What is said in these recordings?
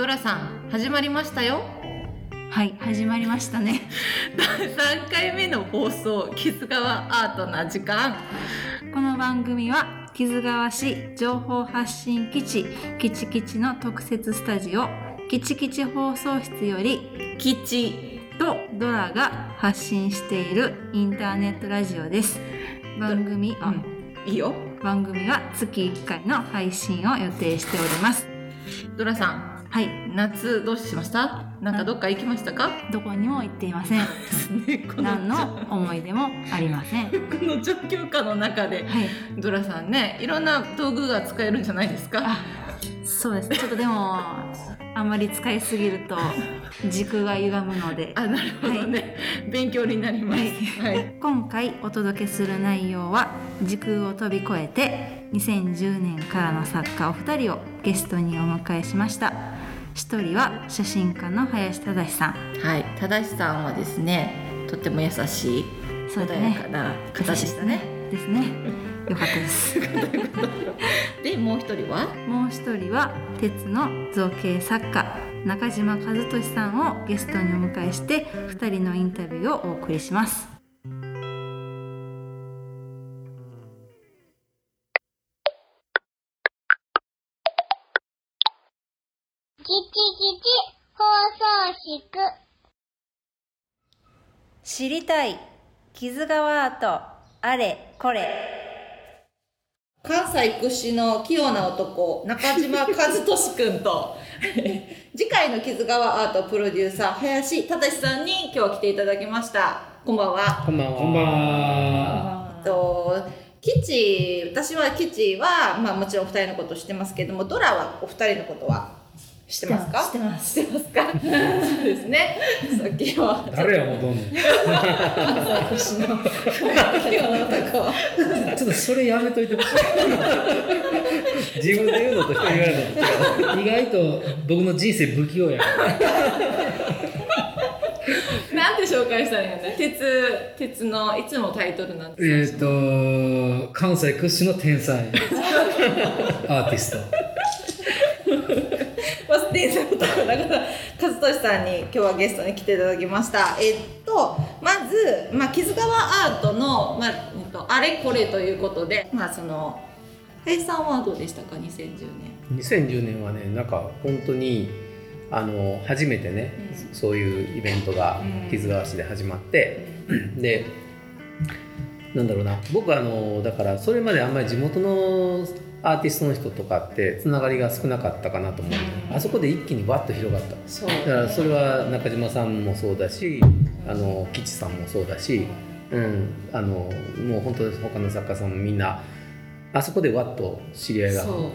ドラさん始まりましたよ。はい始まりましたね。第3回目の放送木津川アートな時間。この番組は木津川市情報発信基地キチキチの特設スタジオキチキチ放送室より基地とドラが発信しているインターネットラジオです。番組あ、いいよ。番組は月1回の配信を予定しております。ドラさんはい。夏どうしました？なんかどっか行きましたか？どこにも行っていません。何の思い出もありません。は この状況下の中でい。ドラさんねいろんな道具が使えるんじゃないですか？あそうです。ねちょっとでもあまり使いすぎると軸が歪むので。あなるほどね、勉強になります。はい、今回お届けする内容は時空を飛び越えて2010年からの作家お二人をゲストにお迎えしました一人は写真家の林忠さん。はい、正さんはですねとっても優しい穏やそうだね。かな方でしたね。ですね。よかったです。でもう一人は？もう一人は鉄の造形作家中島和俊さんをゲストにお迎えして2人のインタビューをお送りします放送室。知りたい。木津川アート。あれこれ。関西屈指の器用な男。中島和俊くんと。次回の木津川アートプロデューサー林忠さんに今日は来ていただきました。こんばんは。こんばんは。こんばんは。えっとキチ私はキチは、まあ、もちろんお二人のこと知ってますけどもドラはお二人のことは？知ってますか？知ってます知ってますか？そうですねさっきは誰やもうどんねん。私のちょっとそれやめといてほしい。自分で言うのと人に言われるの。意外と僕の人生不器用やから。なんて紹介したらいいのね？鉄鉄のいつもタイトルなんえですっ、ー、と関西屈指の天才アーティスト。バス停のところだから和俊さんに今日はゲストに来ていただきました。えっとまず、まあ、木津川アートの、まあえっと、あれこれということでまあその林さんはどうでしたか？2010年2010年はねなんか本当にあの初めてね、そういうイベントがうん。木津川市で始まって、でなんだろうな。僕はあのだからそれまであんまり地元のアーティストの人とかってつながりが少なかったかなと思う、うんあそこで一気にわっと広がった。だからそれは中島さんもそうだしあの吉さんもそうだし、うん、あのもう本当他の作家さんもみんなあそこでわっと知り合いが増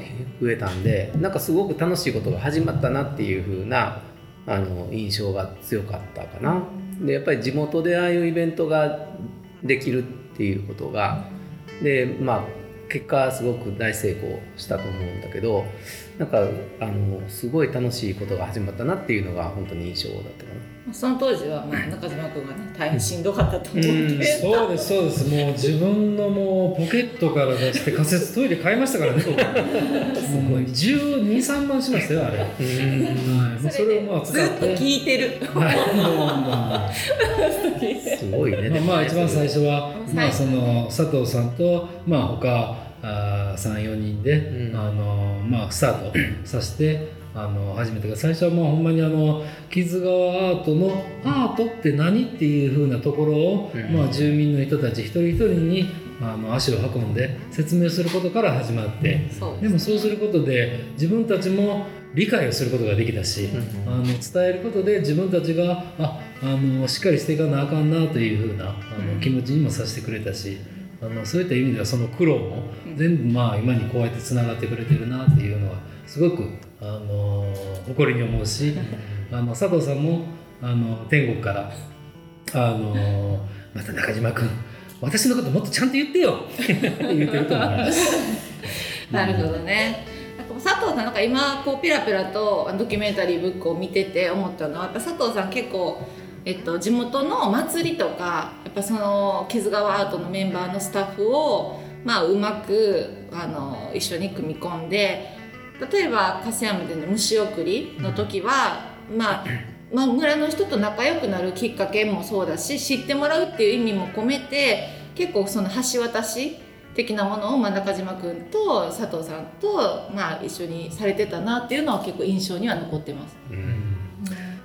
えたんでなんかすごく楽しいことが始まったなっていう風なあの印象が強かったかな。でやっぱり地元でああいうイベントができるっていうことがでまあ結果すごく大成功したと思うんだけどなんかあのすごい楽しいことが始まったなっていうのが本当に印象だったかな。その当時は、まあ、中島君がね大変しんどかったと思ううんけそうですそうです。もう自分のもうポケットから出して仮設トイレ買いましたからね。すごい。十二三万しましたよあれ。はい。もうそれをまあずっと。聞いてるはい すごいね。まあ、まあ一番最初は、はいまあ、その佐藤さんと、まあ、他34人で、うん。あのまあ、スタート させてあの始めてから最初はまあほんまにあの木津川アートのアートって何っていうふうなところを、うん。まあ、住民の人たち一人一人にあの足を運んで説明することから始まって。そうでもそうすることで自分たちも理解をすることができたし、うんあの伝えることで自分たちがああのしっかりしていかなあかんなというふうなあうん。の気持ちにもさせてくれたしあのそういった意味ではその苦労もうん全部まあ今にこうやってつながってくれてるなっていうのはすごくあの誇りに思うしあの佐藤さんもあの天国からあのまた中島君私のこともっとちゃんと言ってよって言ってると思います。なるほどね。佐藤さんなんか今こうペラペラとドキュメンタリーブックを見てて思ったのはやっぱ佐藤さん結構、えっと、地元の祭りとかやっぱその木津川アートのメンバーのスタッフを、まあ、うまくあの一緒に組み込んで例えば粕山での虫送りの時は、まあまあ、村の人と仲良くなるきっかけもそうだし知ってもらうっていう意味も込めて結構その橋渡し的なものを、まあ、中島君と佐藤さんと、まあ、一緒にされてたなっていうのは結構印象には残ってます。うん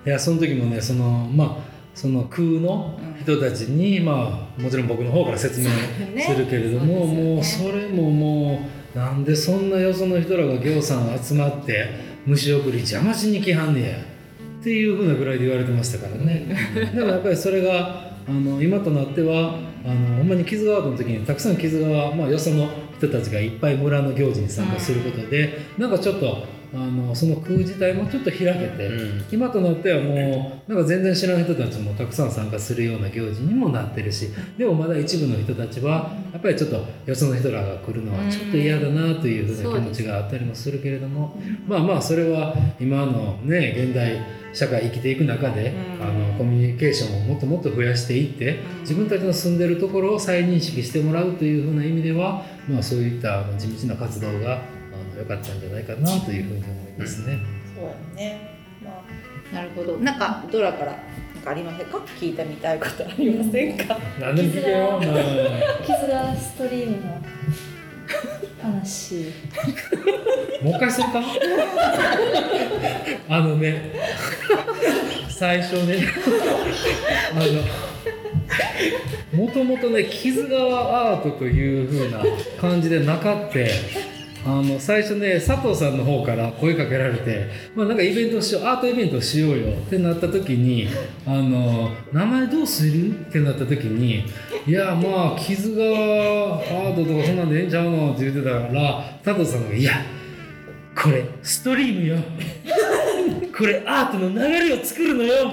いやその時もねそのまあその空の人たちに、まあもちろん僕の方から説明ね。するけれども、もうそれももうなんでそんなよその人らが行さん集まって虫送り邪魔しに来はんねやっていうふうなぐらいで言われてましたからね。でもやっぱりそれがあの今となってはあのほんまに木津川の時にたくさん木津川、まあ、よその人たちがいっぱい村の行事に参加することで、なんかちょっとあのその空自体もちょっと開けて、うん。今となってはもうなんか全然知らない人たちもたくさん参加するような行事にもなってるしでもまだ一部の人たちはやっぱりちょっとよその人らが来るのはちょっと嫌だなというふうな気持ちがあったりもするけれども、まあまあそれは今のね現代社会生きていく中で、うん。あのコミュニケーションをもっともっと増やしていって自分たちの住んでるところを再認識してもらうというふうな意味では、まあ、そういった地道な活動が良かったんじゃないかなというふうに思いますね。そうやね、まあ、なるほど。なんかドラからなんかありませんか？聞いてみたいことありませんか、何でも聞けよ。まあ傷がストリームの話。もう一回するか？あのね最初ねあのもともとね木津川アートという風な感じでなかってあの最初ね佐藤さんの方から声かけられて、まあ、なんかイベントしようアートイベントしようよってなった時にあの名前どうする？ってなった時にいやまあ木津川アートとかそんなんでええんちゃうの？って言ってたから佐藤さんが「いやこれストリームよ。これアートの流れを作るのよ。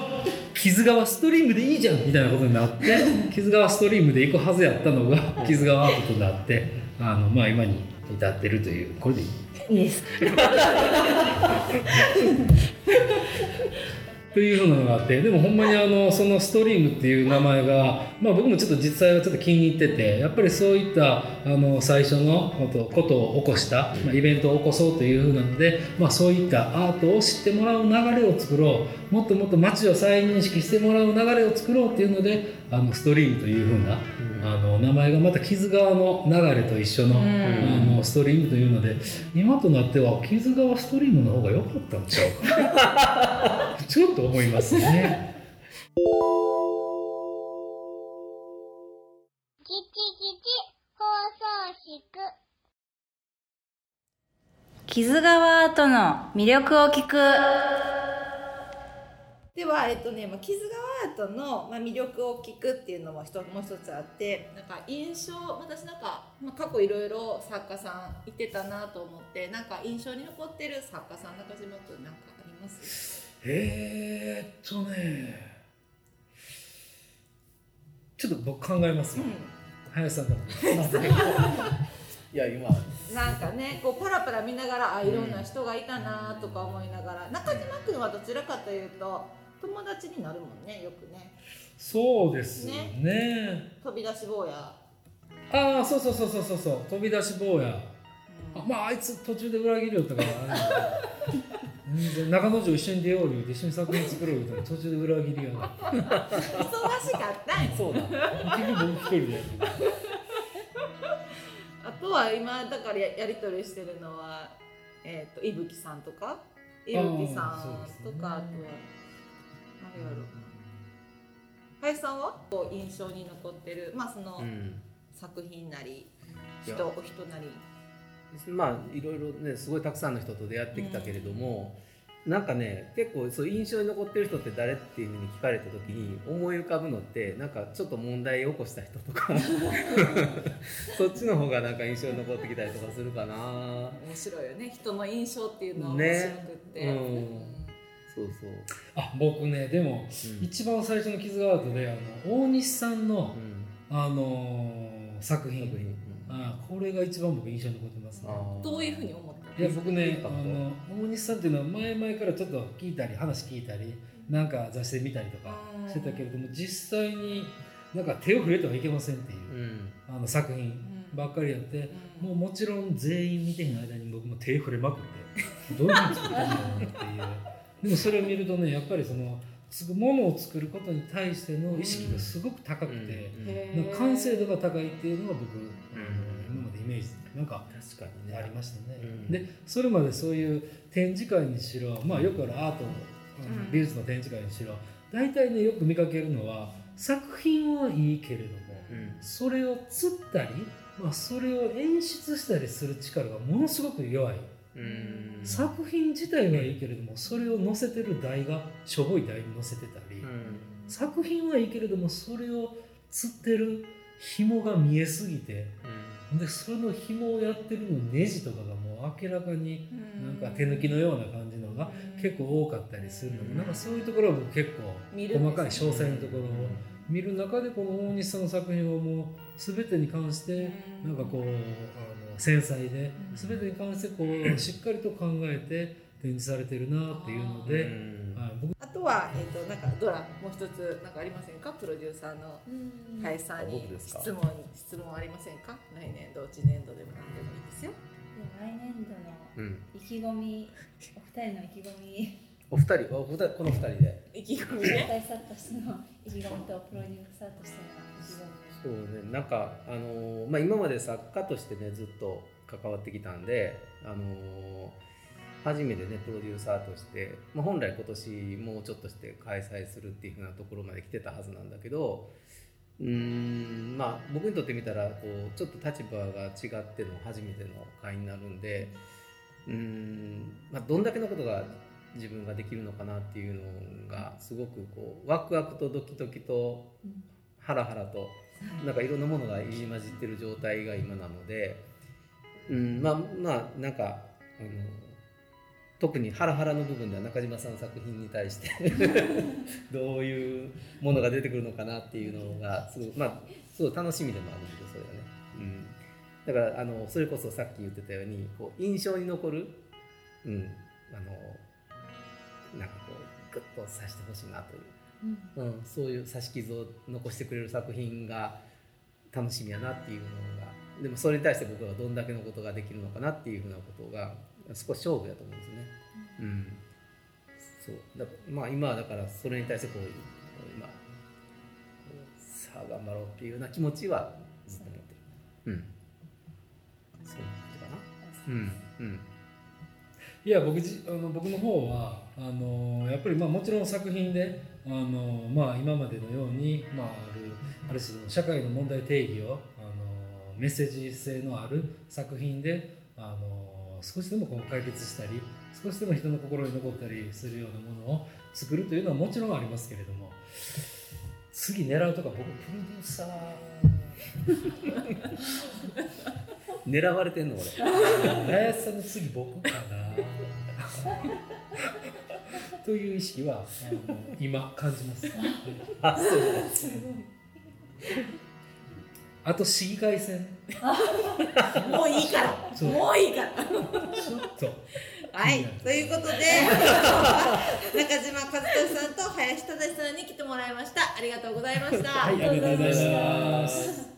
木津川ストリームでいいじゃん。みたいなことになって木津川ストリームで行くはずやったのが木津川アートとなってあの、まあ、今に至ってるというこれでいい？いいですというふうなのがあってでもほんまにあのそのストリームっていう名前が、まあ、僕もちょっと実際はちょっと気に入っててやっぱりそういったあの最初のことことを起こした、まあ、イベントを起こそうというふうなので、まあ、そういったアートを知ってもらう流れを作ろう。もっともっと街を再認識してもらう流れを作ろうっていうのであのストリームというふうなあの名前がまた木津川の流れと一緒の,、うん。あのストリームというので今となっては木津川ストリームの方が良かったんちゃうかな。ちょっと思いますね。放送室。傷川アートの魅力を聞くでは、えっとね、まあ、傷川アートの、まあ、魅力を聞くっていうのも一つもう一つあってなんか印象私なんか、まあ、過去いろいろ作家さんいてたなと思ってなんか印象に残ってる作家さん中島君なんかあります？えー、っとねちょっと僕考えますよ、林さんから いや今。なんかねこうパラパラ見ながらあいろんな人がいたなとか思いながら、中島君はどちらかというと友達になるもんねよくね。そうですね。飛び出し坊や。ああそうそうそうそうそうそう。飛び出し坊や。あまああいつ途中で裏切るよとか中之条一緒に出よう一緒に作品作ろう途中で裏切忙しかったんや。そうだ。結局僕一人であとは今だからややり取りしてるのはえっ、と伊吹さんとか？伊吹さんとかあとは何やろう林さんはこう印象に残ってるまあそのうん。作品なり人お人なり。まあいろいろねすごいたくさんの人と出会ってきたけれども、なんかね結構そう印象に残ってる人って誰っていうふうに聞かれた時に思い浮かぶのってなんかちょっと問題を起こした人とか そっちの方がなんか印象に残ってきたりとかするかな。面白いよね。人の印象っていうのは面ね白くって、うんそうそう、あ僕ねでもうん。一番最初の傷がアートであの大西さんのう、ん、あのー作品。作品、あこれが一番僕印象に残ってますね。どういうふうに思ったいや僕ねあの大西さんっていうのは前々からちょっと聞いたり話聞いたりなんか雑誌で見たりとかうん。してたけれども実際になんか手を触れてはいけませんっていううん。あの作品ん。ばっかりやってうん。もうもちろん全員見てへん間に僕も手触れまくってどういうふうに作ったんだろうなっていうでもそれを見るとねやっぱりそのものを作ることに対しての意識がすごく高くて、うん完成度が高いっていうのが僕、あの今までイメージなんか確かにね。ありましたね、うん。でそれまでそういう展示会にしろ、まあ、よくあるアート美術の展示会にしろ大体ねよく見かけるのは作品はいいけれどもうん。それを釣ったり、まあ、それを演出したりする力がものすごく弱い、うん作品自体はいいけれどもそれを載せてる台がしょぼい台に載せてたり、うん。作品はいいけれどもそれを釣ってる紐が見えすぎてでその紐をやってるのネジとかがもう明らかになんか手抜きのような感じのが結構多かったりするので、なんかそういうところは僕結構細かい詳細なところを見る中でこの大西さんの作品はもう全てに関してなんかこうあの繊細で全てに関してこう しっかりと考えて展示されてるなっていうのうで、ん。はい、僕あとは、えー、となんかドラもう一つなんかありませんか？プロデューサーの林さんあに質問質問ありませんか？来年度1年度でも何でもいいですよ。来年度のうん。意気込みお二人の意気込みお二人お二人この二人で。意気込みね。大作としての意気込みとプロデューサーとしての意気込みそうね。なんかあのーまあ今まで作家としてねずっと関わってきたんであのー初めてねプロデューサーとして、まあ、本来今年もうちょっとして開催するっていうふうなところまで来てたはずなんだけどうーんまあ僕にとってみたらこうちょっと立場が違っての初めての会になるんでうーん、まあ、どんだけのことが自分ができるのかなっていうのがすごくこうワクワクとドキドキとハラハラとなんかいろんなものが入り混じってる状態が今なので、うん、まあまあなんかあの特にハラハラの部分では中島さんの作品に対して どういうものが出てくるのかなっていうのがすごいまあすごい楽しみでもあるんですよそれはね。うん、だからあのそれこそさっき言ってたようにこう印象に残る、うん、あのなんかこうグッとさしてほしいなという。うん、そういう刺し傷を残してくれる作品が楽しみやなっていうのが。でもそれに対して僕はどんだけのことができるのかなっていうふうなことが少し勝負やと思うんですね。うん、そう。だまあ今はだからそれに対してこう今さあ頑張ろうっていうような気持ちはずっと持ってる。うん、そういう感じかな。うん。うん。いや僕じあの僕の方はあのやっぱりまあもちろん作品であの、まあ、今までのように、まあ、あるある種の社会の問題定義をあのメッセージ性のある作品であの少しでもこう解決したり少しでも人の心に残ったりするようなものを作るというのはもちろんありますけれども次狙うとか僕プロデューサー 狙われてんの俺。林さんの次僕かなという意識はあの今感じます。あそう あと市議会選もういいから。もういいから。ちょっと。はい、ということで。中島和俊さんと林忠さんに来てもらいました。ありがとうございました、はいありがとうございます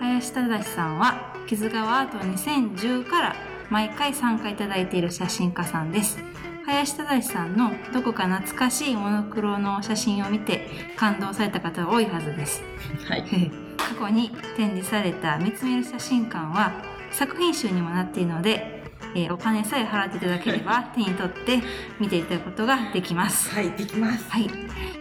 林忠さんは木津川アート2010から毎回参加いただいている写真家さんです。林忠さんのどこか懐かしいモノクロの写真を見て感動された方は多いはずです。はい。過去に展示された見つめる写真館は作品集にもなっているので、えーお金さえ払っていただければ 手に取って見ていただくことができます。はいできます。はい、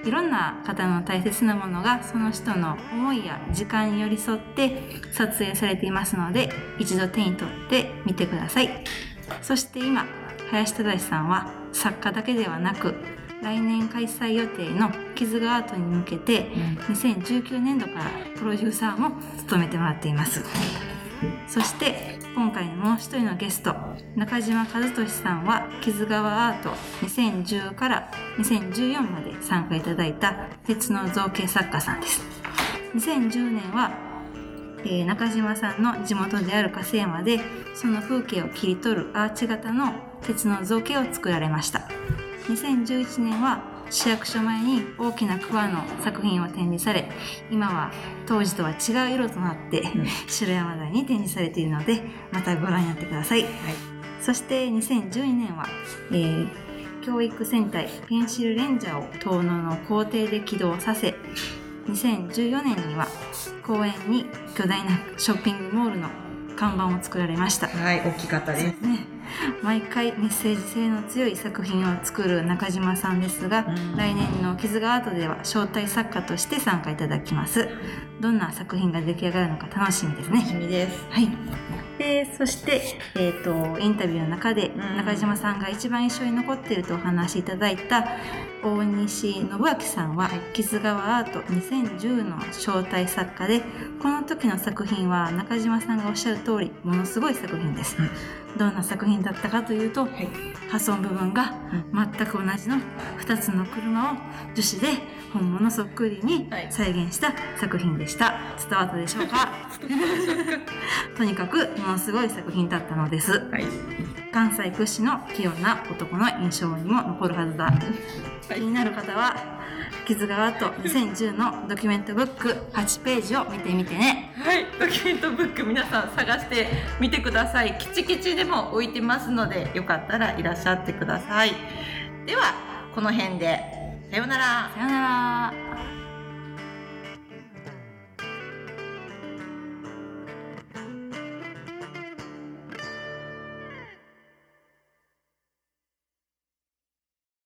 いろんな方の大切なものがその人の思いや時間に寄り添って撮影されていますので一度手に取ってみてください。そして今林忠さんは作家だけではなく来年開催予定の傷がアートに向けて2019年度からプロデューサーも務めてもらっていますそして今回のもう一人のゲスト中島和俊さんは傷川アート2010から2014まで参加いただいた鉄の造形作家さんです。2010年は、えー中島さんの地元である粕山でその風景を切り取るアーチ型の鉄の造形を作られました。2011年は市役所前に大きな桑の作品を展示され今は当時とは違う色となって、城山台に展示されているのでまたご覧になってください、そして2012年は、えー教育戦隊ペンシルレンジャーを遠野の校庭で起動させ2014年には公園に巨大なショッピングモールの看板を作られました。はい大きかったですね、毎回メッセージ性の強い作品を作る中島さんですが、うん。来年の傷がアートでは招待作家として参加いただきます。どんな作品が出来上がるのか楽しみです楽しねみです。はい。でそして、えー、とインタビューの中でん。中島さんが一番印象に残っているとお話しいただいた大西信明さんは「傷川アート2010」の招待作家でこの時の作品は中島さんがおっしゃる通りものすごい作品です、どんな作品だったかというと、破損部分が全く同じの2つの車を樹脂で本物そっくりにはい。再現した作品でした。伝わったでしょうか？とにかくものすごい作品だったのです。はい。関西屈指の器用な男の印象にも残るはずだ、気になる方は傷川と2010のドキュメントブック8ページを見てみてねはい、ドキュメントブック皆さん探してみてください。キチキチでも置いてますので、よかったらいらっしゃってください。では、この辺で、さようなら。さようなら